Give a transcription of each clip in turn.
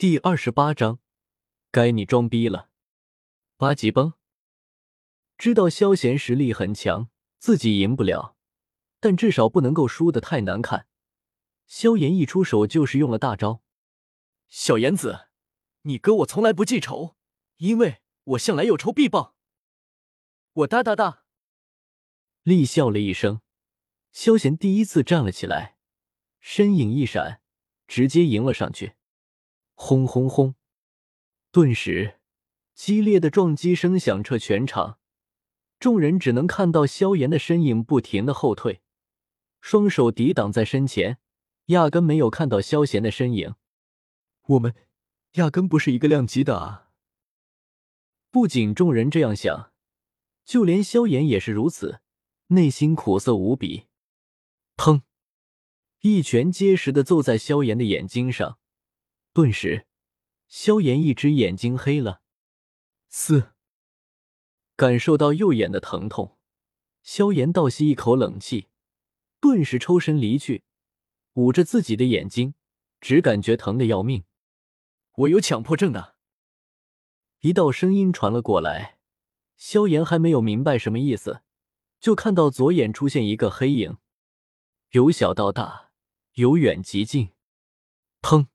第二十八章，该你装逼了。八级崩，知道萧贤实力很强，自己赢不了，但至少不能够输的太难看。萧炎一出手就是用了大招。小炎子，你哥我从来不记仇，因为我向来有仇必报。我哒哒哒，厉笑了一声。萧贤第一次站了起来，身影一闪，直接迎了上去。轰轰轰！顿时，激烈的撞击声响彻全场，众人只能看到萧炎的身影不停的后退，双手抵挡在身前，压根没有看到萧炎的身影。我们压根不是一个量级的啊！不仅众人这样想，就连萧炎也是如此，内心苦涩无比。砰！一拳结实的揍在萧炎的眼睛上。顿时，萧炎一只眼睛黑了。四，感受到右眼的疼痛，萧炎倒吸一口冷气，顿时抽身离去，捂着自己的眼睛，只感觉疼得要命。我有强迫症的。一道声音传了过来，萧炎还没有明白什么意思，就看到左眼出现一个黑影，由小到大，由远及近，砰！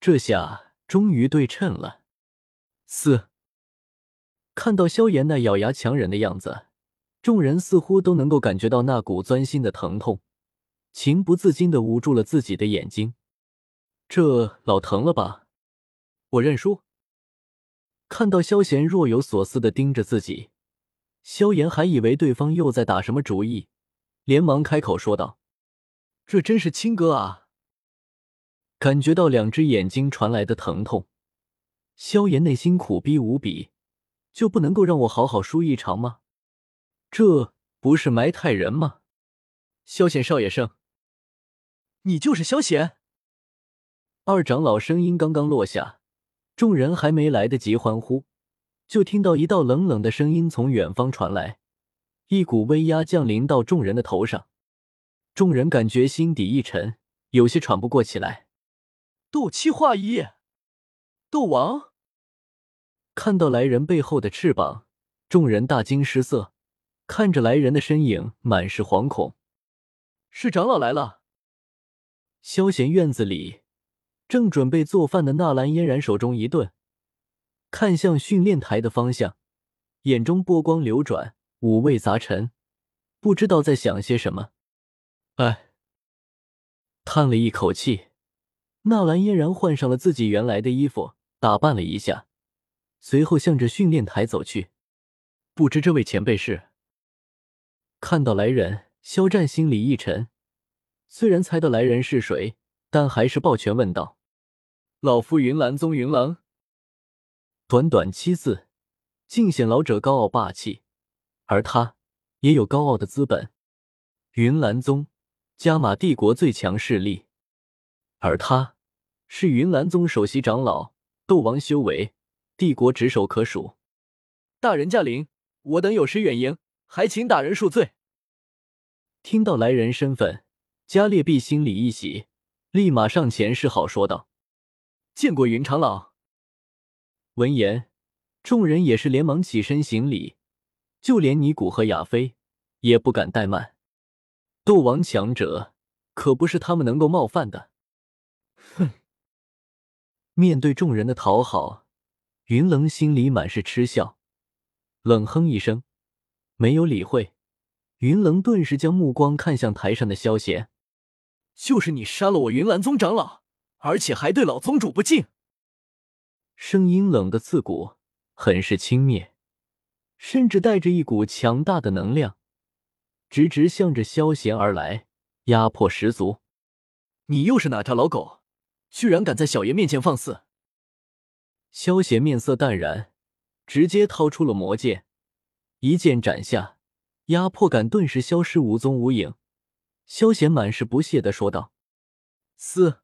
这下终于对称了。四，看到萧炎那咬牙强忍的样子，众人似乎都能够感觉到那股钻心的疼痛，情不自禁的捂住了自己的眼睛。这老疼了吧？我认输。看到萧炎若有所思的盯着自己，萧炎还以为对方又在打什么主意，连忙开口说道：“这真是亲哥啊！”感觉到两只眼睛传来的疼痛，萧炎内心苦逼无比，就不能够让我好好输一场吗？这不是埋汰人吗？萧显少爷胜，你就是萧显。二长老声音刚刚落下，众人还没来得及欢呼，就听到一道冷冷的声音从远方传来，一股威压降临到众人的头上，众人感觉心底一沉，有些喘不过气来。斗气化一，斗王看到来人背后的翅膀，众人大惊失色，看着来人的身影，满是惶恐。是长老来了。萧贤院子里正准备做饭的纳兰嫣然手中一顿，看向训练台的方向，眼中波光流转，五味杂陈，不知道在想些什么。哎，叹了一口气。纳兰嫣然换上了自己原来的衣服，打扮了一下，随后向着训练台走去。不知这位前辈是？看到来人，肖战心里一沉。虽然猜到来人是谁，但还是抱拳问道：“老夫云岚宗云岚。”短短七字，尽显老者高傲霸气，而他也有高傲的资本。云岚宗，加玛帝国最强势力，而他。是云岚宗首席长老，斗王修为，帝国指手可数。大人驾临，我等有失远迎，还请大人恕罪。听到来人身份，加列毕心里一喜，立马上前示好说道：“见过云长老。”闻言，众人也是连忙起身行礼，就连尼古和亚飞也不敢怠慢。斗王强者可不是他们能够冒犯的。哼。面对众人的讨好，云棱心里满是嗤笑，冷哼一声，没有理会。云棱顿时将目光看向台上的萧贤：“就是你杀了我云岚宗长老，而且还对老宗主不敬。”声音冷的刺骨，很是轻蔑，甚至带着一股强大的能量，直直向着萧贤而来，压迫十足。你又是哪条老狗？居然敢在小爷面前放肆！萧邪面色淡然，直接掏出了魔剑，一剑斩下，压迫感顿时消失无踪无影。萧邪满是不屑的说道：“嘶！”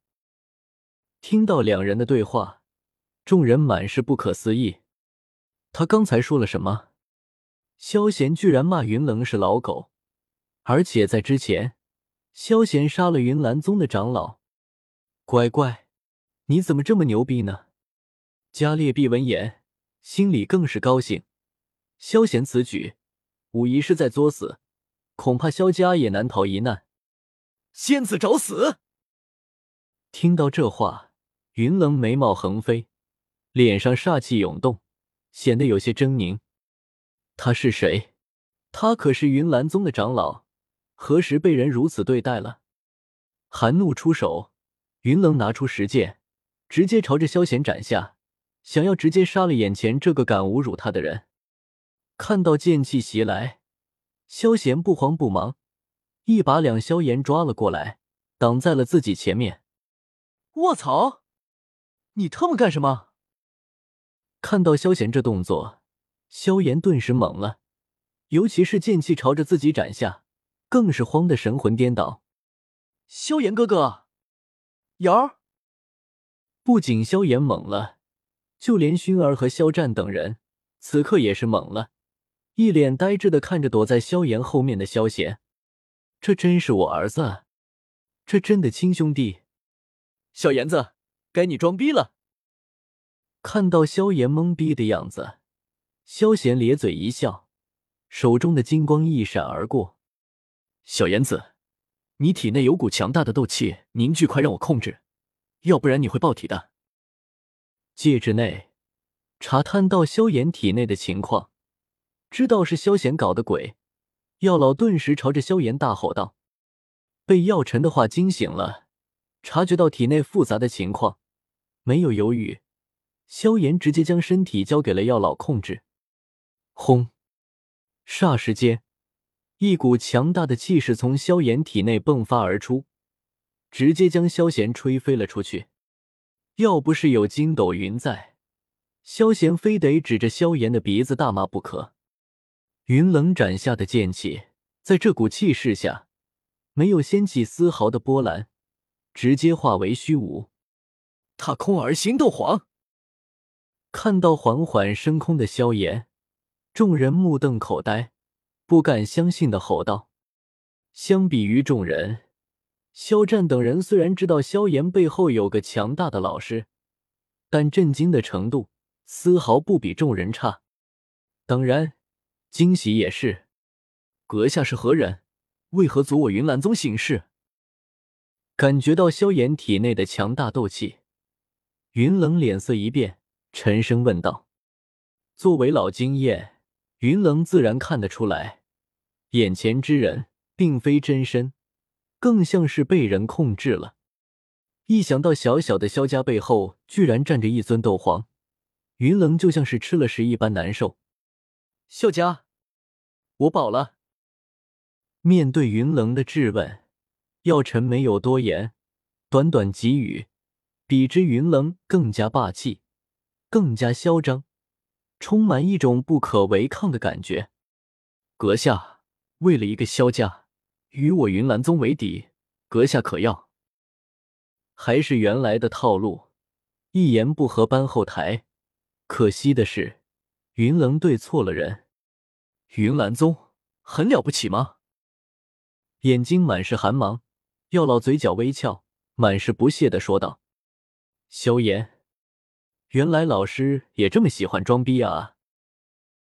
听到两人的对话，众人满是不可思议。他刚才说了什么？萧贤居然骂云棱是老狗，而且在之前，萧贤杀了云岚宗的长老。乖乖，你怎么这么牛逼呢？”加列毕闻言，心里更是高兴。萧贤此举，无疑是在作死，恐怕萧家也难逃一难。仙子找死！听到这话，云冷眉毛横飞，脸上煞气涌动，显得有些狰狞。他是谁？他可是云岚宗的长老，何时被人如此对待了？含怒出手，云冷拿出石剑，直接朝着萧贤斩下，想要直接杀了眼前这个敢侮辱他的人。看到剑气袭来，萧贤不慌不忙，一把两萧炎抓了过来，挡在了自己前面。卧槽！你他妈干什么？看到萧贤这动作，萧炎顿时懵了，尤其是剑气朝着自己斩下，更是慌得神魂颠倒。萧炎哥哥，瑶儿！不仅萧炎懵了，就连薰儿和肖战等人此刻也是懵了。一脸呆滞的看着躲在萧炎后面的萧贤，这真是我儿子？这真的亲兄弟？小炎子，该你装逼了！看到萧炎懵逼的样子，萧贤咧嘴一笑，手中的金光一闪而过。小炎子，你体内有股强大的斗气凝聚，快让我控制，要不然你会爆体的。戒指内查探到萧炎体内的情况。知道是萧炎搞的鬼，药老顿时朝着萧炎大吼道：“被药尘的话惊醒了，察觉到体内复杂的情况，没有犹豫，萧炎直接将身体交给了药老控制。轰！霎时间，一股强大的气势从萧炎体内迸发而出，直接将萧炎吹飞了出去。要不是有筋斗云在，萧炎非得指着萧炎的鼻子大骂不可。云冷斩下的剑气，在这股气势下，没有掀起丝毫的波澜，直接化为虚无。踏空而行，斗皇看到缓缓升空的萧炎，众人目瞪口呆，不敢相信的吼道：“相比于众人，肖战等人虽然知道萧炎背后有个强大的老师，但震惊的程度丝毫不比众人差。当然。”惊喜也是，阁下是何人？为何阻我云岚宗行事？感觉到萧炎体内的强大斗气，云冷脸色一变，沉声问道：“作为老经验，云冷自然看得出来，眼前之人并非真身，更像是被人控制了。一想到小小的萧家背后居然站着一尊斗皇，云冷就像是吃了屎一般难受。萧家。”我饱了。面对云冷的质问，药尘没有多言，短短几语，比之云冷更加霸气，更加嚣张，充满一种不可违抗的感觉。阁下为了一个萧家，与我云岚宗为敌，阁下可要？还是原来的套路，一言不合搬后台。可惜的是，云棱对错了人。云岚宗很了不起吗？眼睛满是寒芒，药老嘴角微翘，满是不屑的说道：“萧炎，原来老师也这么喜欢装逼啊！”